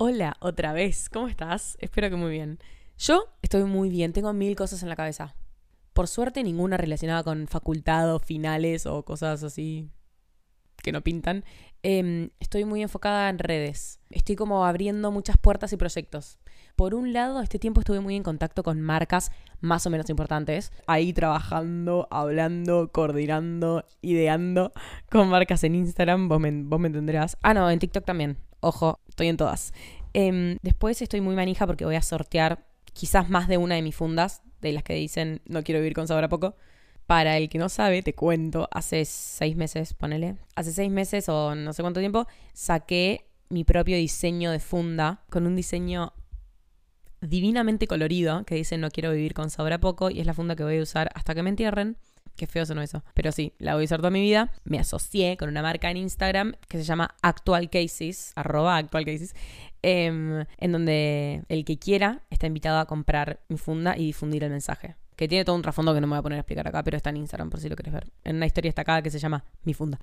Hola, otra vez. ¿Cómo estás? Espero que muy bien. Yo estoy muy bien, tengo mil cosas en la cabeza. Por suerte ninguna relacionada con facultad o finales o cosas así que no pintan. Em, estoy muy enfocada en redes. Estoy como abriendo muchas puertas y proyectos. Por un lado, este tiempo estuve muy en contacto con marcas más o menos importantes. Ahí trabajando, hablando, coordinando, ideando con marcas en Instagram. Vos me, vos me entenderás. Ah, no, en TikTok también. Ojo, estoy en todas. Em, después estoy muy manija porque voy a sortear quizás más de una de mis fundas, de las que dicen no quiero vivir con sabor a poco. Para el que no sabe, te cuento, hace seis meses, ponele, hace seis meses o no sé cuánto tiempo, saqué mi propio diseño de funda con un diseño divinamente colorido que dice no quiero vivir con sabor a poco y es la funda que voy a usar hasta que me entierren. Qué feo sonó eso. Pero sí, la voy a usar toda mi vida. Me asocié con una marca en Instagram que se llama Actual Cases, arroba Actual em, en donde el que quiera está invitado a comprar mi funda y difundir el mensaje. Que tiene todo un trasfondo que no me voy a poner a explicar acá, pero está en Instagram por si lo quieres ver. En una historia destacada que se llama Mi Funda.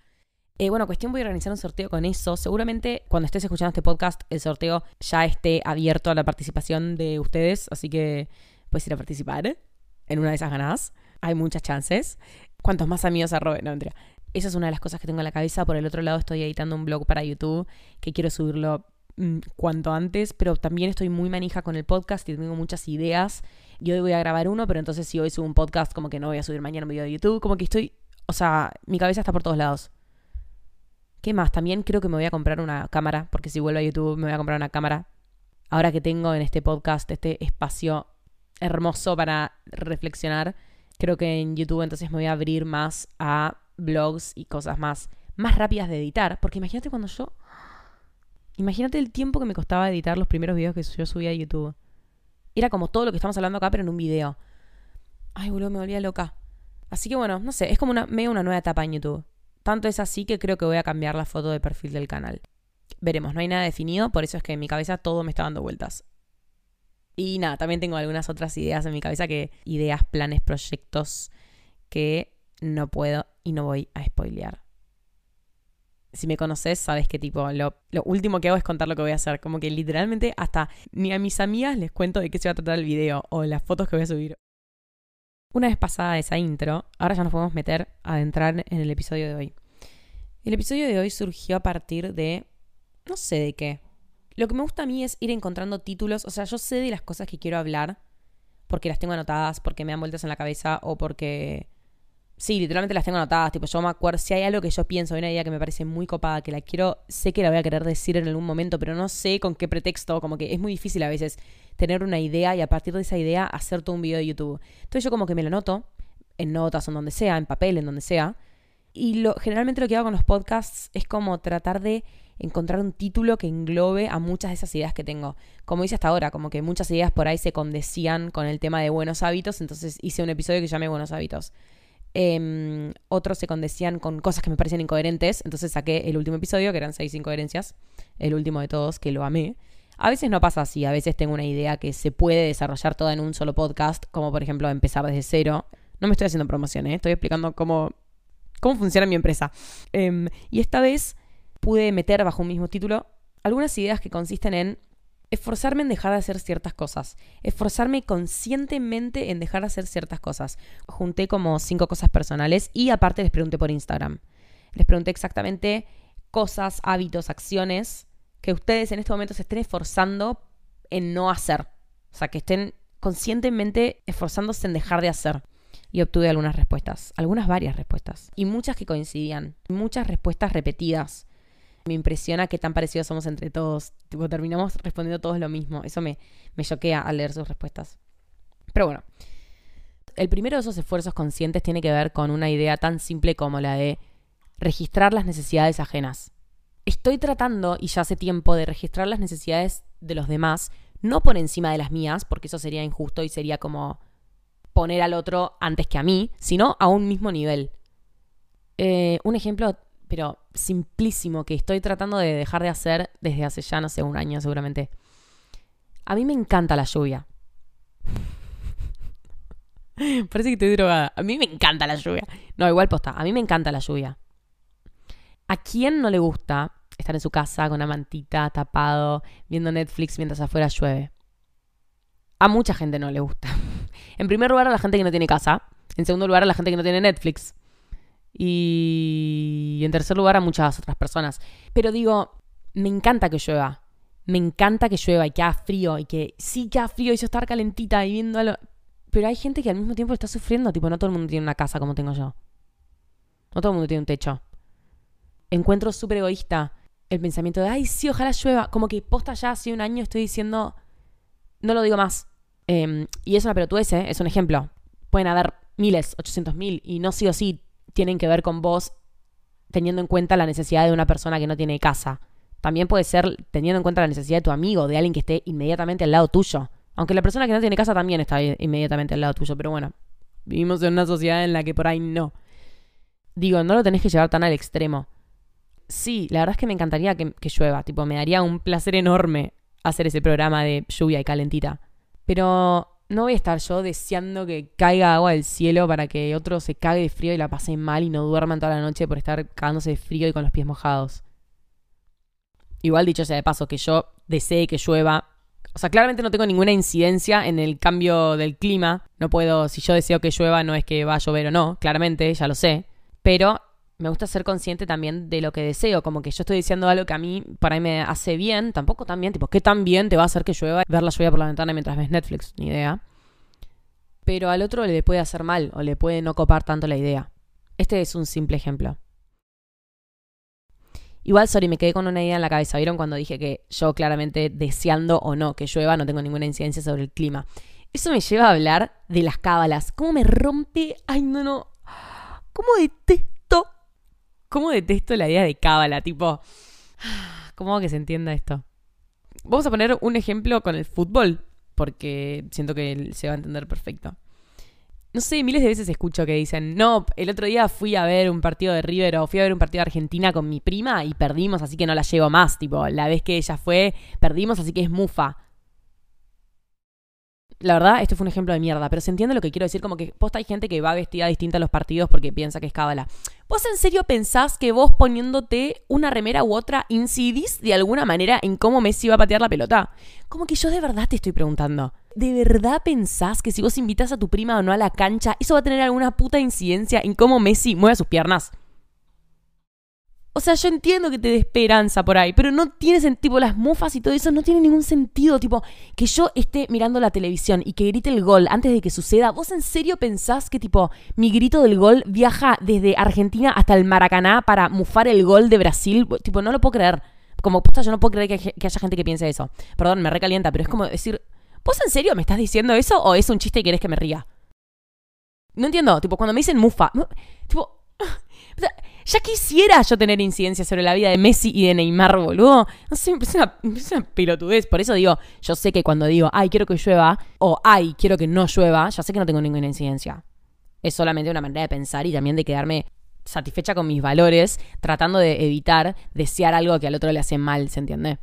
Eh, bueno, cuestión voy a organizar un sorteo con eso. Seguramente cuando estés escuchando este podcast, el sorteo ya esté abierto a la participación de ustedes. Así que puedes ir a participar en una de esas ganadas hay muchas chances. Cuantos más amigos arroben, no mentira. Esa es una de las cosas que tengo en la cabeza. Por el otro lado, estoy editando un blog para YouTube que quiero subirlo mm, cuanto antes, pero también estoy muy manija con el podcast y tengo muchas ideas. Y hoy voy a grabar uno, pero entonces si hoy subo un podcast, como que no voy a subir mañana un video de YouTube, como que estoy, o sea, mi cabeza está por todos lados. ¿Qué más? También creo que me voy a comprar una cámara, porque si vuelvo a YouTube me voy a comprar una cámara. Ahora que tengo en este podcast este espacio hermoso para reflexionar, Creo que en YouTube entonces me voy a abrir más a blogs y cosas más, más rápidas de editar. Porque imagínate cuando yo... Imagínate el tiempo que me costaba editar los primeros videos que yo subía a YouTube. Era como todo lo que estamos hablando acá, pero en un video. Ay, boludo, me volvía loca. Así que bueno, no sé, es como una, medio una nueva etapa en YouTube. Tanto es así que creo que voy a cambiar la foto de perfil del canal. Veremos, no hay nada definido, por eso es que en mi cabeza todo me está dando vueltas. Y nada, también tengo algunas otras ideas en mi cabeza que ideas, planes, proyectos que no puedo y no voy a spoilear. Si me conoces, sabes que tipo, lo, último que hago es contar lo que voy a hacer. Como que literalmente hasta ni a mis amigas les cuento de qué se va a tratar el video o las fotos que voy a subir. Una vez pasada esa intro, ahora ya nos podemos meter a adentrar en el episodio de hoy. El episodio de hoy surgió a partir de... no sé de qué. Lo que me gusta a mí es ir encontrando títulos, o sea, yo sé de las cosas que quiero hablar porque las tengo anotadas, porque me dan vueltas en la cabeza o porque... Sí, literalmente las tengo anotadas, tipo, yo me acuerdo, si hay algo que yo pienso, hay una idea que me parece muy copada, que la quiero, sé que la voy a querer decir en algún momento, pero no sé con qué pretexto, como que es muy difícil a veces tener una idea y a partir de esa idea hacer todo un video de YouTube. Entonces yo como que me lo anoto, en notas o en donde sea, en papel, en donde sea, y lo, generalmente lo que hago con los podcasts es como tratar de encontrar un título que englobe a muchas de esas ideas que tengo. Como hice hasta ahora, como que muchas ideas por ahí se condecían con el tema de buenos hábitos, entonces hice un episodio que llamé Buenos hábitos. Em, otros se condecían con cosas que me parecían incoherentes, entonces saqué el último episodio, que eran seis incoherencias, el último de todos, que lo amé. A veces no pasa así, a veces tengo una idea que se puede desarrollar toda en un solo podcast, como por ejemplo empezar desde cero. No me estoy haciendo promoción, ¿eh? estoy explicando cómo, cómo funciona mi empresa. Em, y esta vez pude meter bajo un mismo título algunas ideas que consisten en esforzarme en dejar de hacer ciertas cosas, esforzarme conscientemente en dejar de hacer ciertas cosas. Junté como cinco cosas personales y aparte les pregunté por Instagram. Les pregunté exactamente cosas, hábitos, acciones que ustedes en este momento se estén esforzando en no hacer. O sea, que estén conscientemente esforzándose en dejar de hacer. Y obtuve algunas respuestas, algunas varias respuestas. Y muchas que coincidían, muchas respuestas repetidas me impresiona qué tan parecidos somos entre todos. Tipo, terminamos respondiendo todos lo mismo. Eso me, me choquea al leer sus respuestas. Pero bueno. El primero de esos esfuerzos conscientes tiene que ver con una idea tan simple como la de registrar las necesidades ajenas. Estoy tratando, y ya hace tiempo, de registrar las necesidades de los demás, no por encima de las mías, porque eso sería injusto y sería como poner al otro antes que a mí, sino a un mismo nivel. Eh, un ejemplo pero simplísimo que estoy tratando de dejar de hacer desde hace ya, no sé, un año seguramente. A mí me encanta la lluvia. Parece que estoy drogada. A mí me encanta la lluvia. No, igual posta. A mí me encanta la lluvia. ¿A quién no le gusta estar en su casa con una mantita, tapado, viendo Netflix mientras afuera llueve. A mucha gente no le gusta. En primer lugar, a la gente que no tiene casa. En segundo lugar, a la gente que no tiene Netflix. Y en tercer lugar, a muchas otras personas. Pero digo, me encanta que llueva. Me encanta que llueva y que haga frío. Y que sí que haga frío y yo estar calentita y viendo Pero hay gente que al mismo tiempo está sufriendo. Tipo, no todo el mundo tiene una casa como tengo yo. No todo el mundo tiene un techo. Encuentro súper egoísta el pensamiento de, ay, sí, ojalá llueva. Como que posta ya hace un año estoy diciendo, no lo digo más. Em, y es una pelotudez, ¿eh? es un ejemplo. Pueden haber miles, ochocientos mil, y no sí o sí tienen que ver con vos teniendo en cuenta la necesidad de una persona que no tiene casa. También puede ser teniendo en cuenta la necesidad de tu amigo, de alguien que esté inmediatamente al lado tuyo. Aunque la persona que no tiene casa también está inmediatamente al lado tuyo, pero bueno, vivimos en una sociedad en la que por ahí no. Digo, no lo tenés que llevar tan al extremo. Sí, la verdad es que me encantaría que, que llueva, tipo, me daría un placer enorme hacer ese programa de lluvia y calentita. Pero no voy a estar yo deseando que caiga agua del cielo para que otro se cague de frío y la pase mal y no duerman toda la noche por estar cagándose de frío y con los pies mojados. Igual dicho sea de paso, que yo desee que llueva. O sea, claramente no tengo ninguna incidencia en el cambio del clima. No puedo, si yo deseo que llueva, no es que va a llover o no, claramente, ya lo sé. Pero me gusta ser consciente también de lo que deseo, como que yo estoy diciendo algo que a mí para mí me hace bien, tampoco tan bien, tipo, ¿qué tan bien te va a hacer que llueva ver la lluvia por la ventana mientras ves Netflix? Ni idea. Pero al otro le puede hacer mal o le puede no copar tanto la idea. Este es un simple ejemplo. Igual, sorry, me quedé con una idea en la cabeza. ¿Vieron cuando dije que yo claramente deseando o no que llueva no tengo ninguna incidencia sobre el clima? Eso me lleva a hablar de las cábalas. ¿Cómo me rompe? Ay, no, no. ¿Cómo detesto ¿Cómo detesto la idea de cábala? Tipo, ¿cómo que se entienda esto? Vamos a poner un ejemplo con el fútbol, porque siento que se va a entender perfecto. No sé, miles de veces escucho que dicen, no, el otro día fui a ver un partido de River o fui a ver un partido de Argentina con mi prima y perdimos, así que no la llevo más. Tipo, la vez que ella fue, perdimos, así que es mufa. La verdad, este fue un ejemplo de mierda, pero se entiende lo que quiero decir, como que posta hay gente que va vestida distinta a los partidos porque piensa que es cábala. ¿Vos en serio pensás que vos poniéndote una remera u otra incidís de alguna manera en cómo Messi va a patear la pelota? Como que yo de verdad te estoy preguntando. ¿De verdad pensás que si vos invitas a tu prima o no a la cancha, eso va a tener alguna puta incidencia en cómo Messi mueve sus piernas? O sea, yo entiendo que te dé esperanza por ahí, pero no tiene sentido. Las mufas y todo eso no tiene ningún sentido. Tipo, que yo esté mirando la televisión y que grite el gol antes de que suceda. ¿Vos en serio pensás que, tipo, mi grito del gol viaja desde Argentina hasta el Maracaná para mufar el gol de Brasil? Tipo, no lo puedo creer. Como puta, yo no puedo creer que, haya gente que piense eso. Perdón, me recalienta, pero es como decir, ¿vos en serio me estás diciendo eso o es un chiste y querés que me ría? No entiendo. Tipo, cuando me dicen mufa, tipo. Ya quisiera yo tener incidencia sobre la vida de Messi y de Neymar, boludo. No sé, es una, pelotudez. Por eso digo, yo sé que cuando digo, ay, quiero que llueva, o ay, quiero que no llueva, ya sé que no tengo ninguna incidencia. Es solamente una manera de pensar y también de quedarme satisfecha con mis valores, tratando de evitar desear algo que al otro le hace mal, ¿se entiende?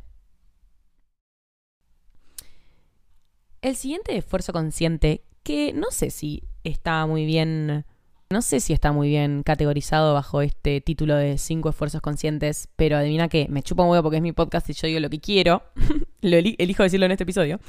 El siguiente esfuerzo consciente, que no sé si está muy bien no sé si está muy bien categorizado bajo este título de cinco esfuerzos conscientes, pero adivina que me chupa un huevo porque es mi podcast y yo digo lo que quiero. lo elijo decirlo en este episodio.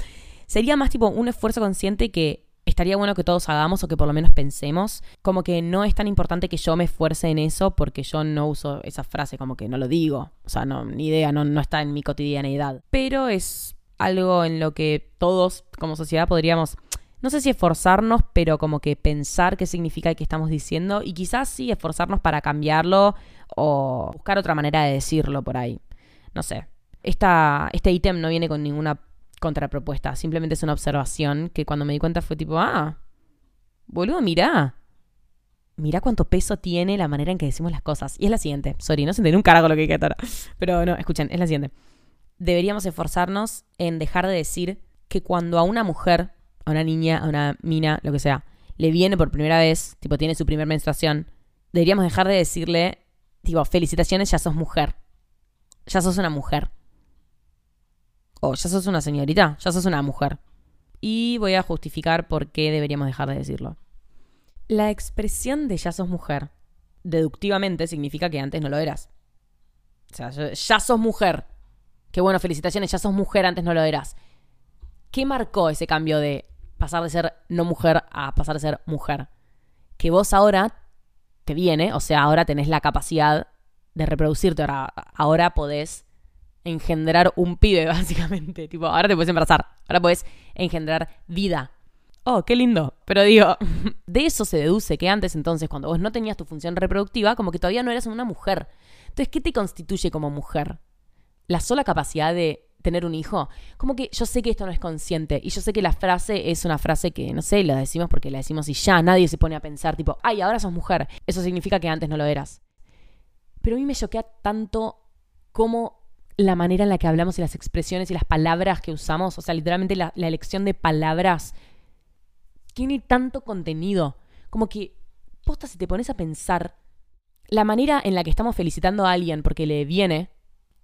Sería más tipo un esfuerzo consciente que estaría bueno que todos hagamos o que por lo menos pensemos. Como que no es tan importante que yo me esfuerce en eso porque yo no uso esa frase, como que no lo digo. O sea, no, ni idea, no, no está en mi cotidianeidad. Pero es algo en lo que todos como sociedad podríamos no sé si esforzarnos, pero como que pensar qué significa y qué estamos diciendo y quizás sí esforzarnos para cambiarlo o buscar otra manera de decirlo por ahí. No sé. Este ítem no viene con ninguna contrapropuesta, simplemente es una observación que cuando me di cuenta fue tipo, ah, boludo, mirá. Mirá cuánto peso tiene la manera en que decimos las cosas. Y es la siguiente. Sorry, no se entendió un carajo lo que dije ahora. Pero no, escuchen, es la siguiente. Deberíamos esforzarnos en dejar de decir que cuando a una mujer a una niña, a una mina, lo que sea, le viene por primera vez, tipo tiene su primera menstruación, deberíamos dejar de decirle, tipo, felicitaciones, ya sos mujer. Ya sos una mujer. O ya sos una señorita, ya sos una mujer. Y voy a justificar por qué deberíamos dejar de decirlo. La expresión de ya sos mujer, deductivamente, significa que antes no lo eras. O sea, ya sos mujer. Qué bueno, felicitaciones, ya sos mujer, antes no lo eras. ¿Qué marcó ese cambio de pasar de ser no mujer a pasar de ser mujer? Que vos ahora te viene, o sea, ahora tenés la capacidad de reproducirte, ahora, ahora podés engendrar un pibe, básicamente. Tipo, ahora te puedes embarazar, ahora podés engendrar vida. Oh, qué lindo. Pero digo, de eso se deduce que antes entonces, cuando vos no tenías tu función reproductiva, como que todavía no eras una mujer. Entonces, ¿qué te constituye como mujer? La sola capacidad de tener un hijo. Como que yo sé que esto no es consciente y yo sé que la frase es una frase que, no sé, la decimos porque la decimos y ya nadie se pone a pensar tipo, ay, ahora sos mujer. Eso significa que antes no lo eras. Pero a mí me choquea tanto cómo la manera en la que hablamos y las expresiones y las palabras que usamos, o sea, literalmente la, elección de palabras, tiene tanto contenido. Como que, posta, si te pones a pensar, la manera en la que estamos felicitando a alguien porque le viene,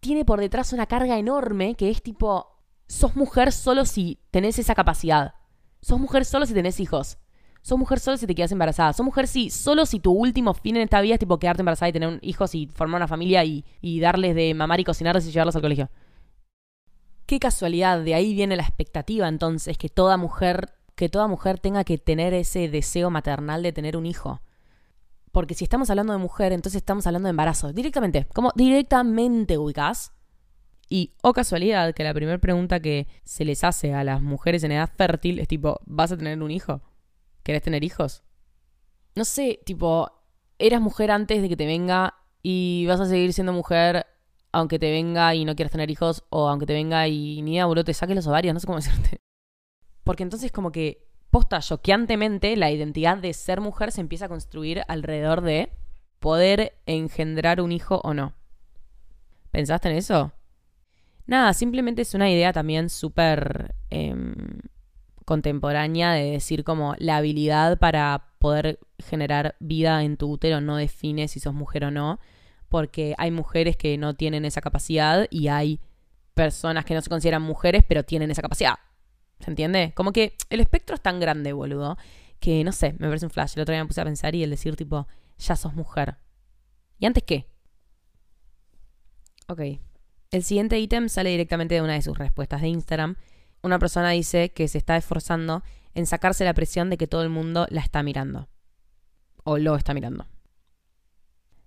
tiene por detrás una carga enorme que es tipo, sos mujer solo si tenés esa capacidad. Sos mujer solo si tenés hijos. Sos mujer solo si te quedas embarazada. Sos mujer si, solo si tu último fin en esta vida es tipo quedarte embarazada y tener hijos y formar una familia y, y darles de mamar y cocinarles y llevarlos al colegio. Qué casualidad, de ahí viene la expectativa entonces que toda mujer, que toda mujer tenga que tener ese deseo maternal de tener un hijo. Porque si estamos hablando de mujer, entonces estamos hablando de embarazo. Directamente. Como directamente ubicás. Y, o oh casualidad, que la primera pregunta que se les hace a las mujeres en edad fértil es tipo, ¿vas a tener un hijo? ¿Querés tener hijos? No sé, tipo, eras mujer antes de que te venga y vas a seguir siendo mujer aunque te venga y no quieras tener hijos o aunque te venga y ni boludo, te saques los ovarios, no sé cómo decirte. Porque entonces como que, posta, choqueantemente, la identidad de ser mujer se empieza a construir alrededor de poder engendrar un hijo o no. ¿Pensaste en eso? Nada, simplemente es una idea también súper... Em, contemporánea de decir como la habilidad para poder generar vida en tu útero no define si sos mujer o no, porque hay mujeres que no tienen esa capacidad y hay personas que no se consideran mujeres pero tienen esa capacidad. ¿Se entiende? Como que el espectro es tan grande, boludo, que no sé, me parece un flash. El otro día me puse a pensar y el decir tipo, ya sos mujer. ¿Y antes qué? Ok. El siguiente ítem sale directamente de una de sus respuestas de Instagram una persona dice que se está esforzando en sacarse la presión de que todo el mundo la está mirando. O lo está mirando.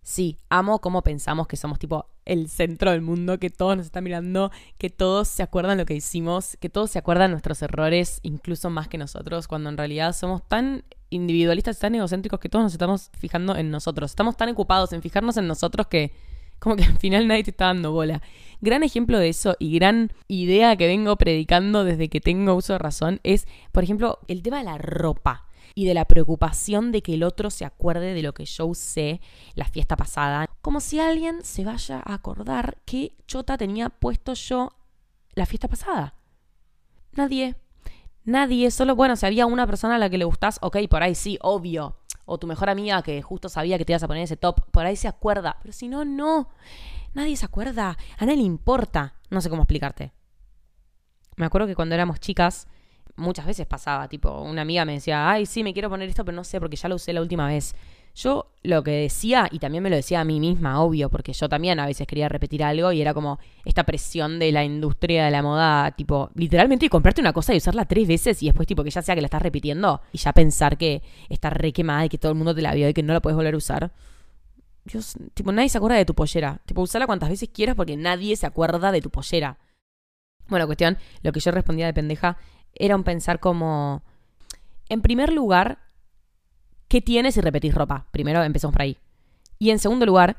Sí, amo cómo pensamos que somos tipo el centro del mundo, que todos nos están mirando, que todos se acuerdan lo que hicimos, que todos se acuerdan nuestros errores, incluso más que nosotros, cuando en realidad somos tan individualistas, tan egocéntricos que todos nos estamos fijando en nosotros. Estamos tan ocupados en fijarnos en nosotros que como que al final nadie te está dando bola. Gran ejemplo de eso y gran idea que vengo predicando desde que tengo uso de razón es, por ejemplo, el tema de la ropa y de la preocupación de que el otro se acuerde de lo que yo usé la fiesta pasada. Como si alguien se vaya a acordar qué chota tenía puesto yo la fiesta pasada. Nadie. Nadie. Solo, bueno, si había una persona a la que le gustás, ok, por ahí sí, obvio o tu mejor amiga que justo sabía que te ibas a poner ese top, por ahí se acuerda. Pero si no, no. Nadie se acuerda. A nadie le importa. No sé cómo explicarte. Me acuerdo que cuando éramos chicas, muchas veces pasaba, tipo, una amiga me decía, ay, sí, me quiero poner esto, pero no sé, porque ya lo usé la última vez. Yo lo que decía, y también me lo decía a mí misma, obvio, porque yo también a veces quería repetir algo y era como esta presión de la industria de la moda, tipo, literalmente comprarte una cosa y usarla tres veces y después, tipo, que ya sea que la estás repitiendo y ya pensar que está re quemada y que todo el mundo te la vio y que no la puedes volver a usar. Dios, tipo, nadie se acuerda de tu pollera. Tipo, usarla cuantas veces quieras porque nadie se acuerda de tu pollera. Bueno, cuestión, lo que yo respondía de pendeja era un pensar como. En primer lugar, ¿qué tienes si repetís ropa? Primero empezamos por ahí. Y en segundo lugar,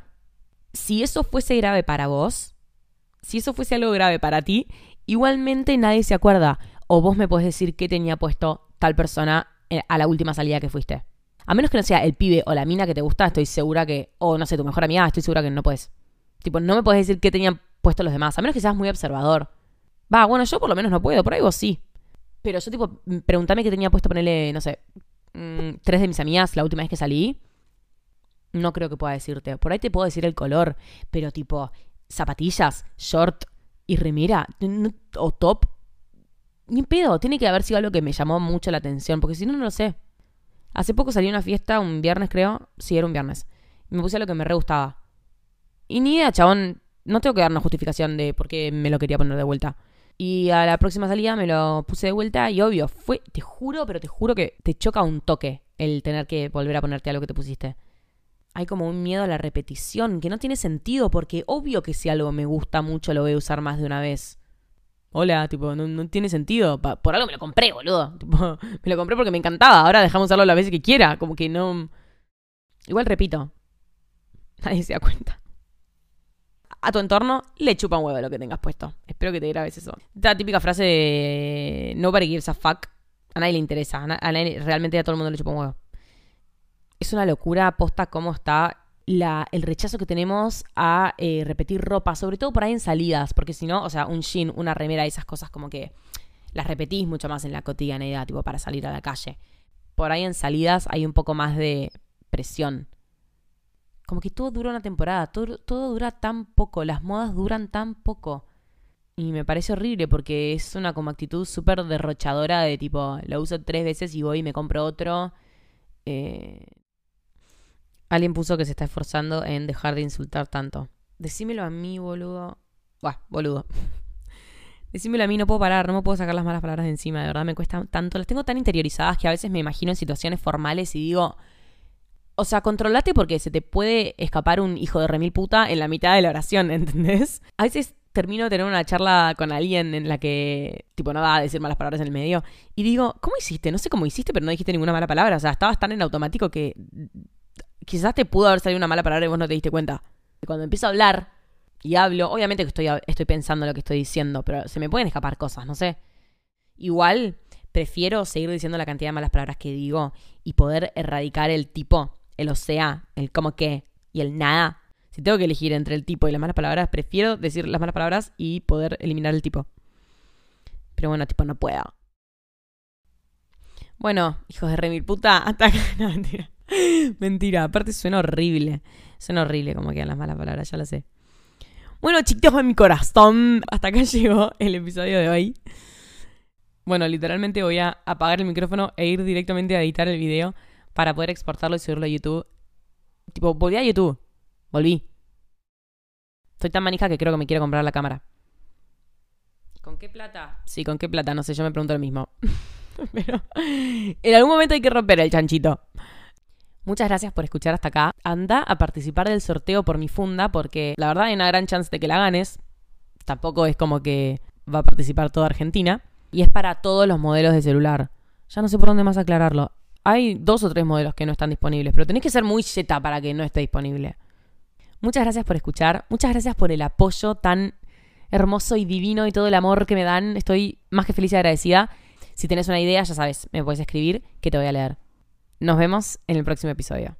si eso fuese grave para vos, si eso fuese algo grave para ti, igualmente nadie se acuerda. O vos me podés decir qué tenía puesto tal persona eh, a la última salida que fuiste. A menos que no sea el pibe o la mina que te gusta, estoy segura que. O no sé, tu mejor amiga, estoy segura que no puedes. Tipo, no me puedes decir qué tenían puesto los demás. A menos que seas muy observador. Va, bueno, yo por lo menos no puedo, por ahí vos sí. Pero yo, tipo, pregúntame qué tenía puesto, ponerle, no sé, Mm, tres de mis amigas la última vez que salí, no creo que pueda decirte. Por ahí te puedo decir el color, pero tipo zapatillas, short y remera o top, ni pedo. Tiene que haber sido algo que me llamó mucho la atención, porque si no, no lo sé. Hace poco salí a una fiesta, un viernes creo. Sí, era un viernes. Me puse lo que me re gustaba. Y ni idea, chabón. No tengo que dar una justificación de por qué me lo quería poner de vuelta. Y a la próxima salida me lo puse de vuelta y obvio, fue, te juro, pero te juro que te choca un toque el tener que volver a ponerte algo que te pusiste. Hay como un miedo a la repetición que no tiene sentido porque obvio que si algo me gusta mucho lo voy a usar más de una vez. Hola, tipo, no, tiene sentido. por algo me lo compré, boludo. Me lo compré porque me encantaba. Ahora dejamos usarlo las veces que quiera. Como que no. Igual repito. Nadie se da cuenta a tu entorno le chupa un huevo lo que tengas puesto. Espero que te grabes eso. La típica frase de nobody gives a fuck. A nadie le interesa. A realmente a todo el mundo le chupa un huevo. Es una locura posta cómo está la, el rechazo que tenemos a eh, repetir ropa, sobre todo por ahí en salidas, porque si no, o sea, un jean, una remera, esas cosas como que las repetís mucho más en la cotidianeidad, tipo para salir a la calle. Por ahí en salidas hay un poco más de presión como que todo dura una temporada, todo, todo dura tan poco, las modas duran tan poco. Y me parece horrible porque es una como actitud súper derrochadora de tipo, lo uso tres veces y voy y me compro otro. Eh, alguien puso que se está esforzando en dejar de insultar tanto. Decímelo a mí, boludo. Buah, boludo. Decímelo a mí, no puedo parar, no me puedo sacar las malas palabras de encima, de verdad me cuesta tanto. Las tengo tan interiorizadas que a veces me imagino en situaciones formales y digo, o sea, controlate porque se te puede escapar un hijo de remil puta en la mitad de la oración, ¿entendés? A veces termino de tener una charla con alguien en la que, tipo, no va a decir malas palabras en el medio. Y digo, ¿cómo hiciste? No sé cómo hiciste, pero no dijiste ninguna mala palabra. O sea, estabas tan en automático que quizás te pudo haber salido una mala palabra y vos no te diste cuenta. Cuando empiezo a hablar y hablo, obviamente que estoy, estoy pensando lo que estoy diciendo, pero se me pueden escapar cosas, no sé. Igual prefiero seguir diciendo la cantidad de malas palabras que digo y poder erradicar el tipo el o sea, el como que y el nada. Si tengo que elegir entre el tipo y las malas palabras, prefiero decir las malas palabras y poder eliminar el tipo. Pero bueno, tipo, no puedo. Bueno, hijos de remil puta, hasta acá. No, mentira. Mentira, aparte suena horrible. Suena horrible como quedan las malas palabras, ya lo sé. Bueno, chicos de mi corazón, hasta acá llegó el episodio de hoy. Bueno, literalmente voy a apagar el micrófono e ir directamente a editar el video para poder exportarlo y subirlo a YouTube. Tipo, volví a YouTube. Volví. Soy tan manija que creo que me quiero comprar la cámara. ¿Con qué plata? Sí, ¿con qué plata? No sé, yo me pregunto lo mismo. Pero en algún momento hay que romper el chanchito. Muchas gracias por escuchar hasta acá. Anda a participar del sorteo por mi funda porque la verdad hay una gran chance de que la ganes. Tampoco es como que va a participar toda Argentina. Y es para todos los modelos de celular. Ya no sé por dónde más aclararlo. Hay dos o tres modelos que no están disponibles, pero tenés que ser muy zeta para que no esté disponible. Muchas gracias por escuchar, muchas gracias por el apoyo tan hermoso y divino y todo el amor que me dan. Estoy más que feliz y agradecida. Si tenés una idea, ya sabes, me puedes escribir que te voy a leer. Nos vemos en el próximo episodio.